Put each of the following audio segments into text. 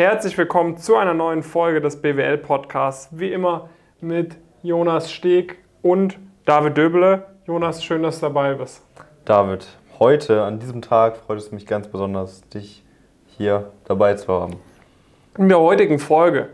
Herzlich willkommen zu einer neuen Folge des BWL Podcasts. Wie immer mit Jonas Steg und David Döbele. Jonas, schön, dass du dabei bist. David, heute an diesem Tag freut es mich ganz besonders, dich hier dabei zu haben. In der heutigen Folge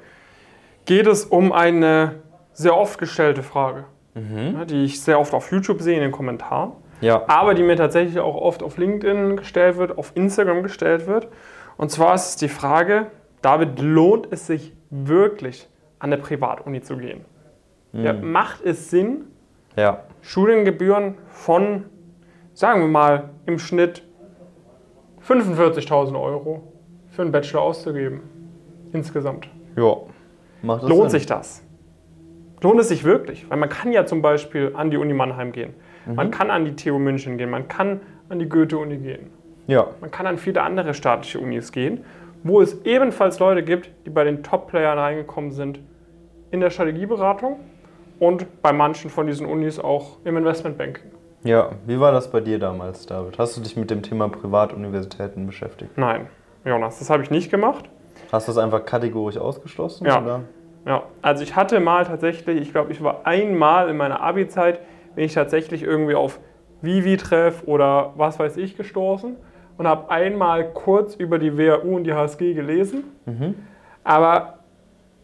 geht es um eine sehr oft gestellte Frage, mhm. die ich sehr oft auf YouTube sehe in den Kommentaren, ja. aber die mir tatsächlich auch oft auf LinkedIn gestellt wird, auf Instagram gestellt wird. Und zwar ist es die Frage, David, lohnt es sich wirklich, an eine Privatuni zu gehen? Mhm. Ja, macht es Sinn, ja. Studiengebühren von, sagen wir mal, im Schnitt 45.000 Euro für einen Bachelor auszugeben? Insgesamt. Ja. Macht das Lohnt Sinn? sich das? Lohnt es sich wirklich? Weil man kann ja zum Beispiel an die Uni Mannheim gehen. Mhm. Man kann an die TU München gehen. Man kann an die Goethe-Uni gehen. Ja. Man kann an viele andere staatliche Unis gehen, wo es ebenfalls Leute gibt, die bei den Top-Playern reingekommen sind in der Strategieberatung und bei manchen von diesen Unis auch im Investmentbanking. Ja, wie war das bei dir damals, David? Hast du dich mit dem Thema Privatuniversitäten beschäftigt? Nein, Jonas, das habe ich nicht gemacht. Hast du es einfach kategorisch ausgeschlossen? Ja. Oder? ja. Also ich hatte mal tatsächlich, ich glaube, ich war einmal in meiner Abi-Zeit, bin ich tatsächlich irgendwie auf Vivi-Treff oder was weiß ich gestoßen und habe einmal kurz über die WHU und die HSG gelesen. Mhm. Aber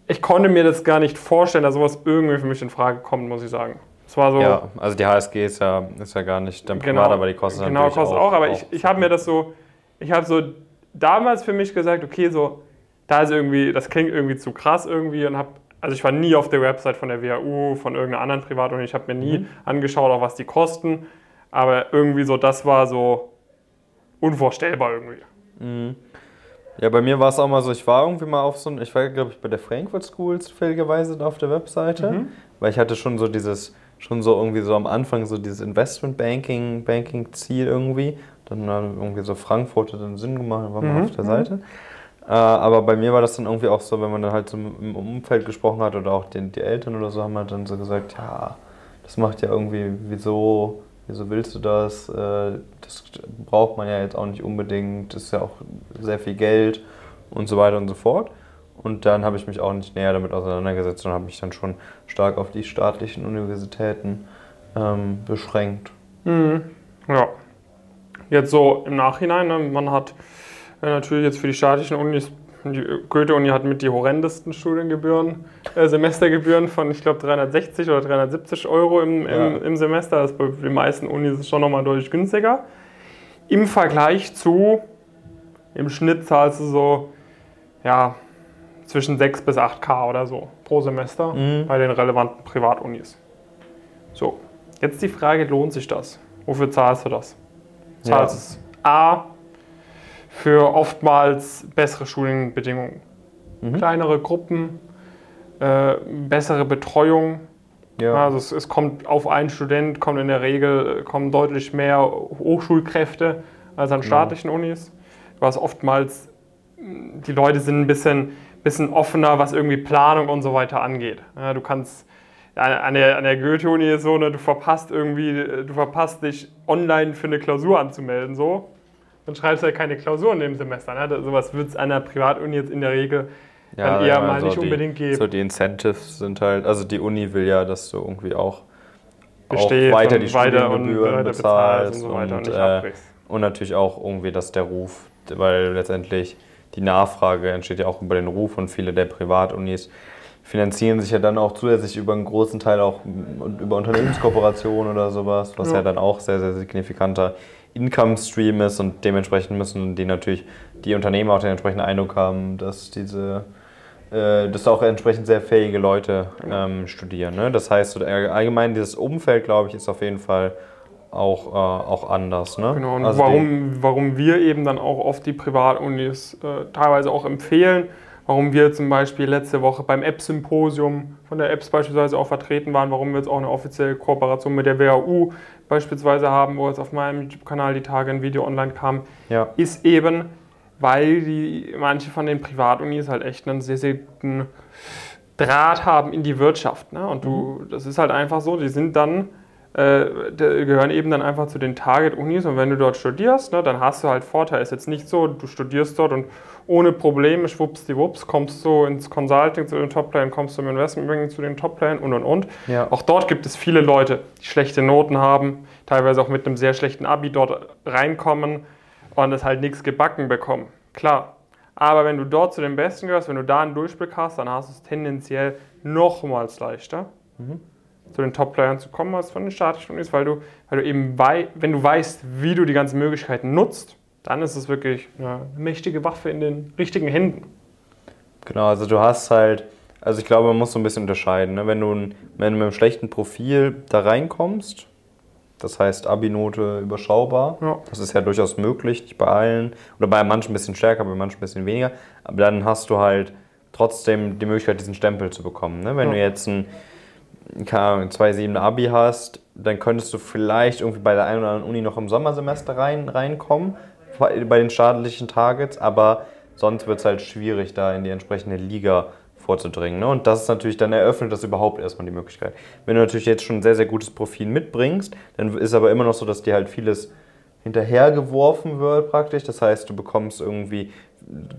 ich konnte mir das gar nicht vorstellen, dass sowas irgendwie für mich in Frage kommt, muss ich sagen. Es war so. Ja, also die HSG ist ja, ist ja gar nicht dann genau, privat, aber die kostet genau, natürlich kostet auch. auch aber auch ich, ich habe mir das so, ich habe so damals für mich gesagt, okay, so, da ist irgendwie, das klingt irgendwie zu krass irgendwie und habe, also ich war nie auf der Website von der WHU, von irgendeiner anderen Privatuni, ich habe mir nie mhm. angeschaut, auch was die kosten, aber irgendwie so, das war so unvorstellbar irgendwie. Mhm. Ja, bei mir war es auch mal so, ich war irgendwie mal auf so ein, ich war glaube ich bei der Frankfurt School zufälligerweise auf der Webseite, mhm. weil ich hatte schon so dieses, schon so irgendwie so am Anfang so dieses Investment Banking, Banking Ziel irgendwie. Dann irgendwie so Frankfurt hat dann Sinn gemacht, dann war man mhm. auf der Seite. Äh, aber bei mir war das dann irgendwie auch so, wenn man dann halt so im Umfeld gesprochen hat oder auch den, die Eltern oder so haben halt dann so gesagt, ja, das macht ja irgendwie, wieso, wieso willst du das? Äh, das braucht man ja jetzt auch nicht unbedingt, das ist ja auch sehr viel Geld und so weiter und so fort. Und dann habe ich mich auch nicht näher damit auseinandergesetzt und habe mich dann schon stark auf die staatlichen Universitäten ähm, beschränkt. Mhm. Ja. Jetzt so im Nachhinein, ne, man hat äh, natürlich jetzt für die staatlichen Unis die Goethe-Uni hat mit die horrendesten Studiengebühren, äh, Semestergebühren von, ich glaube, 360 oder 370 Euro im, ja. im, Semester. Das ist bei den meisten Unis schon nochmal deutlich günstiger. Im Vergleich zu, im Schnitt zahlst du so, ja, zwischen 6 bis 8K oder so pro Semester mhm. bei den relevanten Privatunis. So, jetzt die Frage, lohnt sich das? Wofür zahlst du das? Zahlst ja. A, für oftmals bessere Studienbedingungen. Mhm. Kleinere Gruppen, äh, bessere Betreuung. Ja. Also es, es, kommt auf einen Student, kommt in der Regel äh, kommen deutlich mehr Hochschulkräfte als an staatlichen ja. Unis. Du hast oftmals, die Leute sind ein bisschen, bisschen offener, was irgendwie Planung und so weiter angeht. Ja, du kannst an der, an der Goethe-Uni ist so, ne, du verpasst irgendwie, du verpasst dich online für eine Klausur anzumelden, so dann schreibst du halt keine Klausuren im Semester. Ne? Sowas wird es an der Privatuni jetzt in der Regel ja, dann eher ja, mal nicht die, unbedingt geben. So die Incentives sind halt, also die Uni will ja, dass du irgendwie auch, auch weiter die Studiengebühren bezahlst und, so weiter und, und, äh, und natürlich auch irgendwie, dass der Ruf, weil letztendlich die Nachfrage entsteht ja auch über den Ruf und viele der Privatunis finanzieren sich ja dann auch zusätzlich über einen großen Teil auch über Unternehmenskooperationen oder sowas, was ja, ja dann auch sehr, sehr signifikanter Income Stream ist und dementsprechend müssen die natürlich die Unternehmen auch den entsprechenden Eindruck haben, dass diese äh, dass auch entsprechend sehr fähige Leute ähm, studieren. Ne? Das heißt, allgemein dieses Umfeld, glaube ich, ist auf jeden Fall auch, äh, auch anders. Ne? Genau, und also warum, warum wir eben dann auch oft die Privatunis äh, teilweise auch empfehlen, warum wir zum Beispiel letzte Woche beim App-Symposium von der Apps beispielsweise auch vertreten waren, warum wir jetzt auch eine offizielle Kooperation mit der WHU beispielsweise haben, wo jetzt auf meinem YouTube-Kanal die Tage ein Video online kam, ja. ist eben, weil die, manche von den Privatunis halt echt einen sehr, sehr guten Draht haben in die Wirtschaft. Ne? Und du, mhm. das ist halt einfach so, die sind dann gehören eben dann einfach zu den Target-Unis und wenn du dort studierst, ne, dann hast du halt Vorteil. Ist jetzt nicht so, du studierst dort und ohne Probleme, schwuppsdiwupps, kommst du ins Consulting zu den Top-Playern, kommst du im Investmentbanking zu den Top-Playern und und und. Ja. Auch dort gibt es viele Leute, die schlechte Noten haben, teilweise auch mit einem sehr schlechten Abi dort reinkommen und es halt nichts gebacken bekommen. Klar. Aber wenn du dort zu den Besten gehörst, wenn du da einen Durchblick hast, dann hast du es tendenziell nochmals leichter. Mhm zu den Top-Playern zu kommen als von den statischen Unis, weil du, weil du eben, wei wenn du weißt, wie du die ganzen Möglichkeiten nutzt, dann ist es wirklich eine mächtige Waffe in den richtigen Händen. Genau, also du hast halt, also ich glaube, man muss so ein bisschen unterscheiden. Ne? Wenn, du, wenn du mit einem schlechten Profil da reinkommst, das heißt Abi-Note überschaubar, ja. das ist ja durchaus möglich, nicht bei allen, oder bei manchen ein bisschen stärker, bei manchen ein bisschen weniger, aber dann hast du halt trotzdem die Möglichkeit, diesen Stempel zu bekommen. Ne? Wenn ja. du jetzt ein 2,7 Abi hast, dann könntest du vielleicht irgendwie bei der einen oder anderen Uni noch im Sommersemester rein, reinkommen, bei den staatlichen Targets, aber sonst wird es halt schwierig, da in die entsprechende Liga vorzudringen. Ne? Und das ist natürlich, dann eröffnet das überhaupt erstmal die Möglichkeit. Wenn du natürlich jetzt schon ein sehr, sehr gutes Profil mitbringst, dann ist aber immer noch so, dass dir halt vieles hinterhergeworfen wird praktisch. Das heißt, du bekommst irgendwie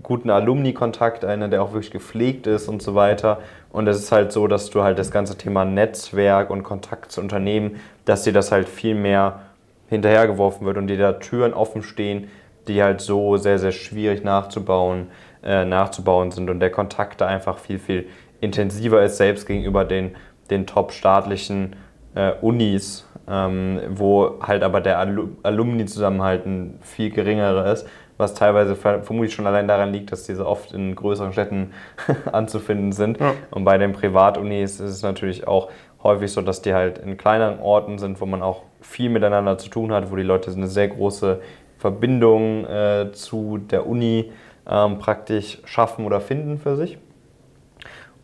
guten Alumni-Kontakt, einer, der auch wirklich gepflegt ist und so weiter. Und es ist halt so, dass du halt das ganze Thema Netzwerk und Kontakt zu Unternehmen, dass dir das halt viel mehr hinterhergeworfen wird und dir da Türen offen stehen, die halt so sehr, sehr schwierig nachzubauen, äh, nachzubauen sind und der Kontakt da einfach viel, viel intensiver ist, selbst gegenüber den, den top-staatlichen äh, Unis, ähm, wo halt aber der Alum Alumni-Zusammenhalt ein viel geringerer ist was teilweise vermutlich schon allein daran liegt, dass diese oft in größeren Städten anzufinden sind. Ja. Und bei den Privatunis ist es natürlich auch häufig so, dass die halt in kleineren Orten sind, wo man auch viel miteinander zu tun hat, wo die Leute eine sehr große Verbindung äh, zu der Uni ähm, praktisch schaffen oder finden für sich.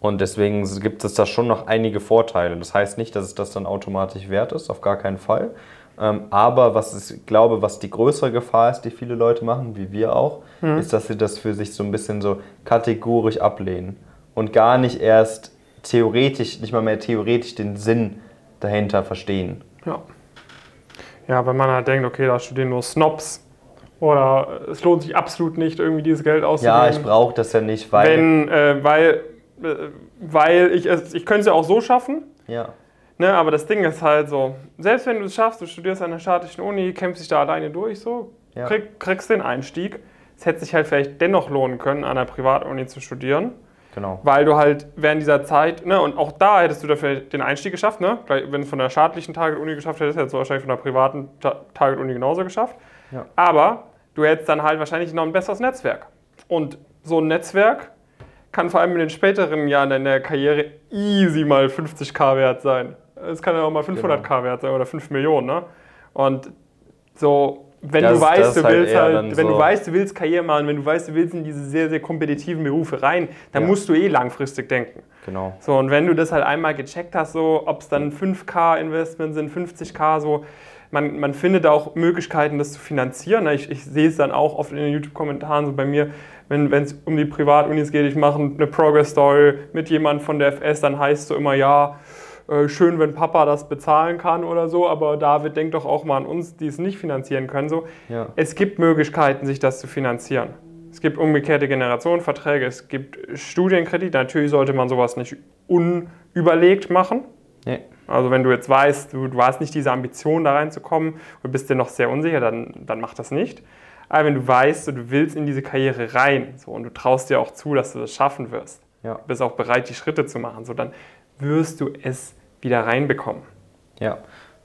Und deswegen gibt es da schon noch einige Vorteile. Das heißt nicht, dass es das dann automatisch wert ist, auf gar keinen Fall. Ähm, aber was ich glaube, was die größere Gefahr ist, die viele Leute machen, wie wir auch, mhm. ist, dass sie das für sich so ein bisschen so kategorisch ablehnen und gar nicht erst theoretisch, nicht mal mehr theoretisch den Sinn dahinter verstehen. Ja. Ja, wenn man halt denkt, okay, da studieren nur Snobs oder es lohnt sich absolut nicht, irgendwie dieses Geld auszugeben. Ja, ich brauche das ja nicht, weil. Wenn, äh, weil, weil ich es, ich könnte es ja auch so schaffen. Ja. Ne, aber das Ding ist halt so, selbst wenn du es schaffst, du studierst an der statischen Uni, kämpfst dich da alleine durch, so, ja. krieg, kriegst den Einstieg. Es hätte sich halt vielleicht dennoch lohnen können, an der Privatuni zu studieren. Genau. Weil du halt während dieser Zeit, ne, und auch da hättest du dafür den Einstieg geschafft, ne? Wenn du es von der staatlichen Target-Uni geschafft hättest, hättest du wahrscheinlich von der privaten Target-Uni genauso geschafft. Ja. Aber du hättest dann halt wahrscheinlich noch ein besseres Netzwerk. Und so ein Netzwerk kann vor allem in den späteren Jahren in der Karriere easy mal 50k wert sein. Es kann ja auch mal 500k genau. wert sein oder 5 Millionen. Ne? Und so, wenn das, du weißt, du halt willst halt, halt wenn so du weißt, du willst Karriere machen, wenn du weißt, du willst in diese sehr, sehr kompetitiven Berufe rein, dann ja. musst du eh langfristig denken. Genau. So, und wenn du das halt einmal gecheckt hast, so, ob es dann 5K Investment sind, 50K, so, man, man findet auch Möglichkeiten, das zu finanzieren. Ne? Ich, ich sehe es dann auch oft in den YouTube-Kommentaren so bei mir, wenn es um die Privatunis geht, ich mache eine Progress-Story mit jemandem von der FS, dann heißt es so immer, ja, äh, schön, wenn Papa das bezahlen kann oder so, aber David, denkt doch auch mal an uns, die es nicht finanzieren können. So. Ja. Es gibt Möglichkeiten, sich das zu finanzieren. Es gibt umgekehrte Generationenverträge, es gibt Studienkredite. Natürlich sollte man sowas nicht unüberlegt machen. Nee. Also wenn du jetzt weißt, du, du, hast nicht diese Ambition da reinzukommen und bist dir noch sehr unsicher, dann, dann mach das nicht. Aber wenn du weißt, du willst in diese Karriere rein so, und du traust dir auch zu, dass du das schaffen wirst, ja. du bist auch bereit, die Schritte zu machen, so, dann wirst du es wieder reinbekommen. Ja,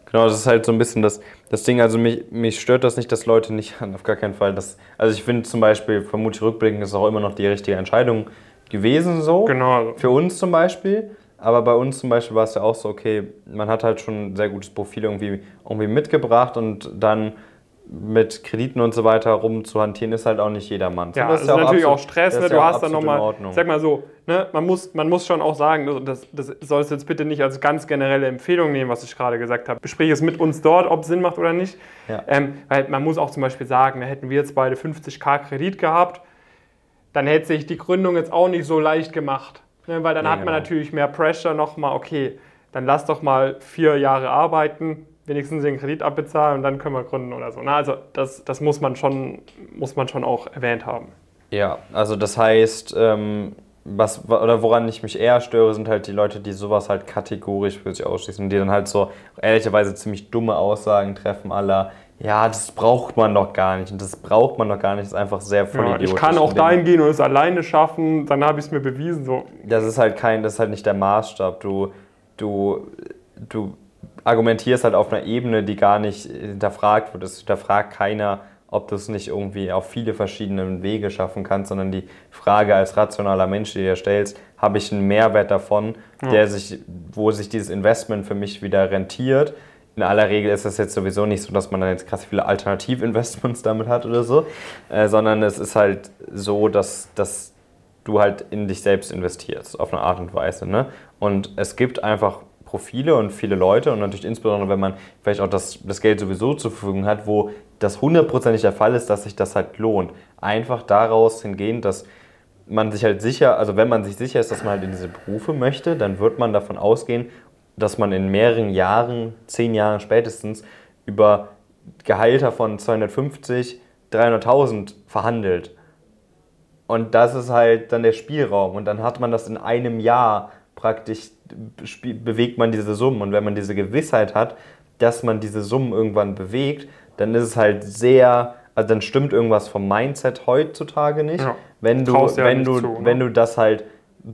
genau, das ist halt so ein bisschen das, das Ding. Also mich, mich stört das nicht, dass Leute nicht, auf gar keinen Fall, das, also ich finde zum Beispiel, vermutlich rückblickend ist auch immer noch die richtige Entscheidung gewesen so. Genau. Für uns zum Beispiel. Aber bei uns zum Beispiel war es ja auch so, okay, man hat halt schon ein sehr gutes Profil irgendwie, irgendwie mitgebracht und dann mit Krediten und so weiter rumzuhantieren, ist halt auch nicht jedermann. Ja, das ist, ja natürlich auch Stress. Ne? Du ja hast dann nochmal, sag mal so, ne? man, muss, man muss schon auch sagen, das, das sollst du jetzt bitte nicht als ganz generelle Empfehlung nehmen, was ich gerade gesagt habe. Besprich es mit uns dort, ob es Sinn macht oder nicht. Ja. Ähm, weil man muss auch zum Beispiel sagen, ne, hätten wir jetzt beide 50k Kredit gehabt, dann hätte sich die Gründung jetzt auch nicht so leicht gemacht. Ne? Weil dann nee, hat man genau. natürlich mehr Pressure nochmal, okay, dann lass doch mal vier Jahre arbeiten, wenigstens den Kredit abbezahlen und dann können wir gründen oder so. Na, also das, das muss, man schon, muss man schon auch erwähnt haben. Ja, also das heißt, ähm, was, oder woran ich mich eher störe, sind halt die Leute, die sowas halt kategorisch für sich ausschließen und die dann halt so ehrlicherweise ziemlich dumme Aussagen treffen, aller ja, das braucht man doch gar nicht und das braucht man doch gar nicht, das ist einfach sehr voll ja, Ich kann auch dahin gehen und es alleine schaffen, dann habe ich es mir bewiesen. So. Das ist halt kein, das ist halt nicht der Maßstab. Du, du, du argumentierst halt auf einer Ebene, die gar nicht hinterfragt wird. Es hinterfragt keiner, ob du es nicht irgendwie auf viele verschiedene Wege schaffen kannst, sondern die Frage als rationaler Mensch, die du dir stellst, habe ich einen Mehrwert davon, ja. der sich, wo sich dieses Investment für mich wieder rentiert. In aller Regel ist es jetzt sowieso nicht so, dass man dann jetzt krass viele Alternativinvestments damit hat oder so, äh, sondern es ist halt so, dass, dass du halt in dich selbst investierst, auf eine Art und Weise. Ne? Und es gibt einfach Profile und viele Leute und natürlich insbesondere, wenn man vielleicht auch das, das Geld sowieso zur Verfügung hat, wo das hundertprozentig der Fall ist, dass sich das halt lohnt. Einfach daraus hingehend, dass man sich halt sicher, also wenn man sich sicher ist, dass man halt in diese Berufe möchte, dann wird man davon ausgehen, dass man in mehreren Jahren, zehn Jahren spätestens, über Gehalter von 250, 300.000 verhandelt. Und das ist halt dann der Spielraum. Und dann hat man das in einem Jahr praktisch, bewegt man diese Summen. Und wenn man diese Gewissheit hat, dass man diese Summen irgendwann bewegt, dann ist es halt sehr, also dann stimmt irgendwas vom Mindset heutzutage nicht, ja. wenn du, ja wenn du, zu, ne? wenn du das halt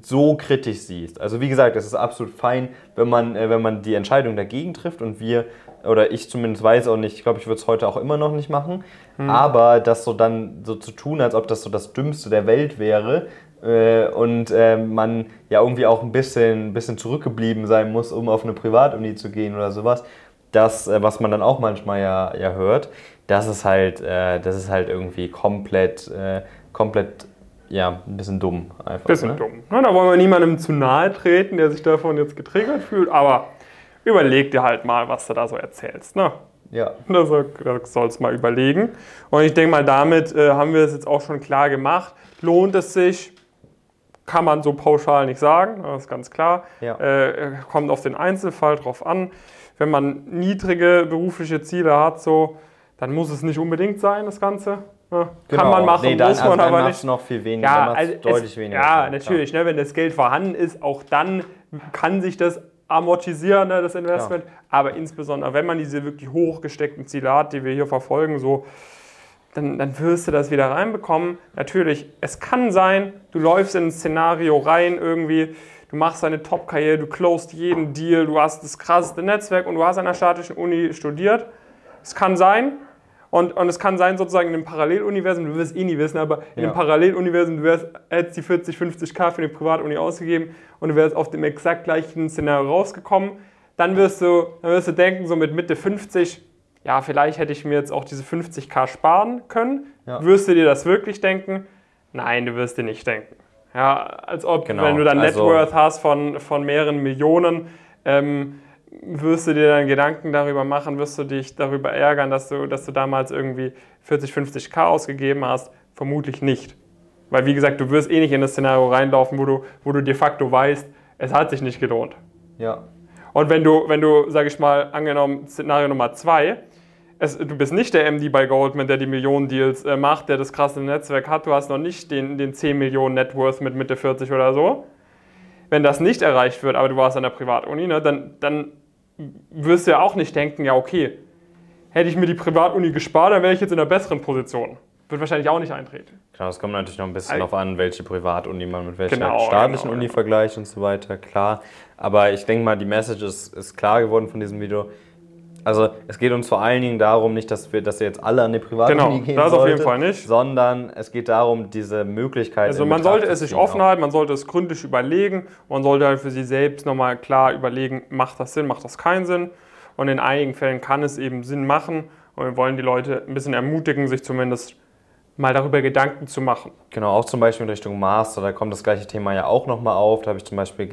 so kritisch siehst. Also wie gesagt, es ist absolut fein, wenn man, äh, wenn man die Entscheidung dagegen trifft und wir, oder ich zumindest weiß auch nicht, ich glaube, ich würde es heute auch immer noch nicht machen, hm. aber das so dann so zu tun, als ob das so das Dümmste der Welt wäre, und äh, man ja irgendwie auch ein bisschen, bisschen zurückgeblieben sein muss, um auf eine Privatuni zu gehen oder sowas, das, äh, was man dann auch manchmal ja, ja hört, das ist halt, äh, das ist halt irgendwie komplett, äh, komplett ja, ein bisschen dumm einfach. Bisschen ne? dumm. Na, da wollen wir niemandem zu nahe treten, der sich davon jetzt getriggert fühlt, aber überleg dir halt mal, was du da so erzählst. Ne? Ja. Da sollst du mal überlegen. Und ich denke mal, damit äh, haben wir es jetzt auch schon klar gemacht. Lohnt es sich? Kann man so pauschal nicht sagen, das ist ganz klar. Ja. Äh, kommt auf den Einzelfall drauf an wenn man niedrige berufliche Ziele hat, so, dann muss es nicht unbedingt sein, das Ganze. Ja, genau. Kann man machen, nee, dann, muss man also aber nicht. noch viel weniger, ja, also deutlich es, weniger. Ja, natürlich, ne, wenn das Geld vorhanden ist, auch dann kann sich das amortisieren, ne, das Investment. Ja. Aber insbesondere, wenn man diese wirklich hochgesteckten Ziele hat, die wir hier verfolgen, so, dann, dann wirst du das wieder reinbekommen. Natürlich, es kann sein, du läufst in ein Szenario rein irgendwie, du machst deine Top-Karriere, du closed jeden Deal, du hast das krasseste Netzwerk und du hast an der statischen Uni studiert. Es kann sein. Und, und es kann sein, sozusagen in einem Paralleluniversum, du wirst eh nie wissen, aber in ja. einem Paralleluniversum, du wärst, hättest die 40, 50k für eine Privatuni ausgegeben und du wärst auf dem exakt gleichen Szenario rausgekommen. Dann wirst du, dann wirst du denken, so mit Mitte 50, ja, vielleicht hätte ich mir jetzt auch diese 50k sparen können. Ja. Wirst du dir das wirklich denken? Nein, du wirst dir nicht denken. Ja, als ob, genau. wenn du dann also, Net hast von, von mehreren Millionen, ähm, wirst du dir dann Gedanken darüber machen, wirst du dich darüber ärgern, dass du, dass du damals irgendwie 40, 50k ausgegeben hast? Vermutlich nicht. Weil, wie gesagt, du wirst eh nicht in das Szenario reinlaufen, wo du, wo du de facto weißt, es hat sich nicht gelohnt. Ja. Und wenn du, wenn du, sag ich mal, angenommen, Szenario Nummer zwei, es, du bist nicht der MD bei Goldman, der die Millionen-Deals äh, macht, der das krasse Netzwerk hat. Du hast noch nicht den, den 10 Millionen Net Worth mit Mitte 40 oder so. Wenn das nicht erreicht wird, aber du warst an der Privatuni, ne, dann, dann wirst du ja auch nicht denken, ja okay, hätte ich mir die Privatuni gespart, dann wäre ich jetzt in einer besseren Position. Wird wahrscheinlich auch nicht eintreten. Genau, es kommt natürlich noch ein bisschen darauf an, welche Privatuni man mit welcher genau, staatlichen genau, Uni genau. vergleicht und so weiter, klar. Aber ich denke mal, die Message ist, ist klar geworden von diesem Video also es geht uns vor allen Dingen darum, nicht, dass wir, dass wir jetzt alle an die Privatuni genau, gehen das sollte, auf jeden Fall nicht. sondern es geht darum, diese Möglichkeit. Also man sollte es sich offen halten, man sollte es gründlich überlegen, man sollte halt für sich selbst nochmal klar überlegen, macht das Sinn, macht das keinen Sinn. Und in einigen Fällen kann es eben Sinn machen und wir wollen die Leute ein bisschen ermutigen, sich zumindest mal darüber Gedanken zu machen. Genau, auch zum Beispiel in Richtung Master, da kommt das gleiche Thema ja auch nochmal auf. Da habe ich zum Beispiel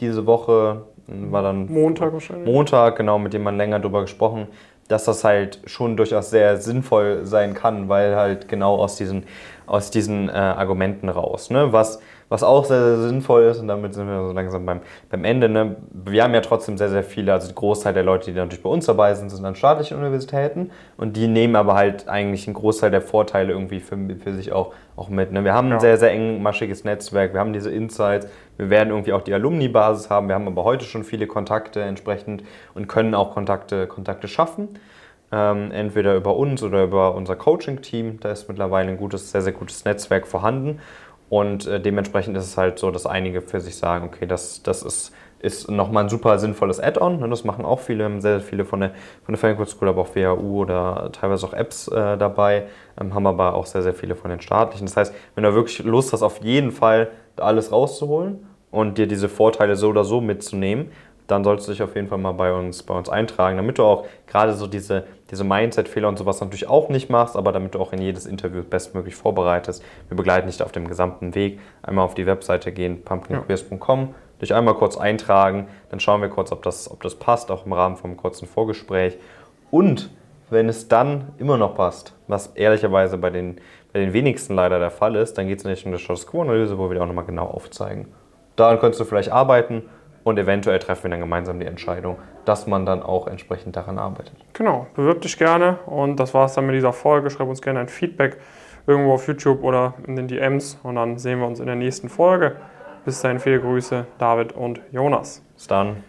diese Woche war dann Montag wahrscheinlich. Montag, genau, mit dem man länger drüber gesprochen, dass das halt schon durchaus sehr sinnvoll sein kann, weil halt genau aus diesen, aus diesen äh, Argumenten raus. Ne? Was, was auch sehr, sehr sinnvoll ist, und damit sind wir so langsam beim, beim Ende, ne? wir haben ja trotzdem sehr, sehr viele, also die Großteil der Leute, die natürlich bei uns dabei sind, sind an staatlichen Universitäten und die nehmen aber halt eigentlich einen Großteil der Vorteile irgendwie für, für sich auch, auch mit. Ne? Wir haben ein Ja. sehr, sehr engmaschiges Netzwerk, wir haben diese Insights, wir werden irgendwie auch die Alumni-Basis haben, wir haben aber heute schon viele Kontakte entsprechend und können auch Kontakte, Kontakte schaffen. Ähm, entweder über uns oder über unser Coaching-Team. Da ist mittlerweile ein gutes, sehr, sehr gutes Netzwerk vorhanden. Und äh, dementsprechend ist es halt so, dass einige für sich sagen, okay, das, das ist, ist nochmal ein super sinnvolles Add-on. Ne? Das machen auch viele, sehr, sehr viele von der, von der Frankfurt School, aber auch WHU oder teilweise auch Apps äh, dabei, ähm, haben aber auch sehr, sehr viele von den staatlichen. Das heißt, wenn du wirklich Lust hast, auf jeden Fall da alles rauszuholen und dir diese Vorteile so oder so mitzunehmen, dann solltest du dich auf jeden Fall mal bei uns, bei uns eintragen, damit du auch gerade so diese, diese Mindset-Fehler und sowas natürlich auch nicht machst, aber damit du auch in jedes Interview bestmöglich vorbereitest. Wir begleiten dich auf dem gesamten Weg. Einmal auf die Webseite gehen, pumpkinqueers.com, dich einmal kurz eintragen, dann schauen wir kurz, ob das, ob das passt, auch im Rahmen vom kurzen Vorgespräch. Und wenn es dann immer noch passt, was ehrlicherweise bei den, bei den wenigsten leider der Fall ist, dann geht es nicht um eine Status Quo-Analyse, wo wir dir auch nochmal genau aufzeigen. Daran könntest du vielleicht arbeiten und eventuell treffen wir dann gemeinsam die Entscheidung, dass man dann auch entsprechend daran arbeitet. Genau, bewirb dich gerne und das war es dann mit dieser Folge. Schreib uns gerne ein Feedback irgendwo auf YouTube oder in den DMs und dann sehen wir uns in der nächsten Folge. Bis dahin viele Grüße, David und Jonas. Bis dann.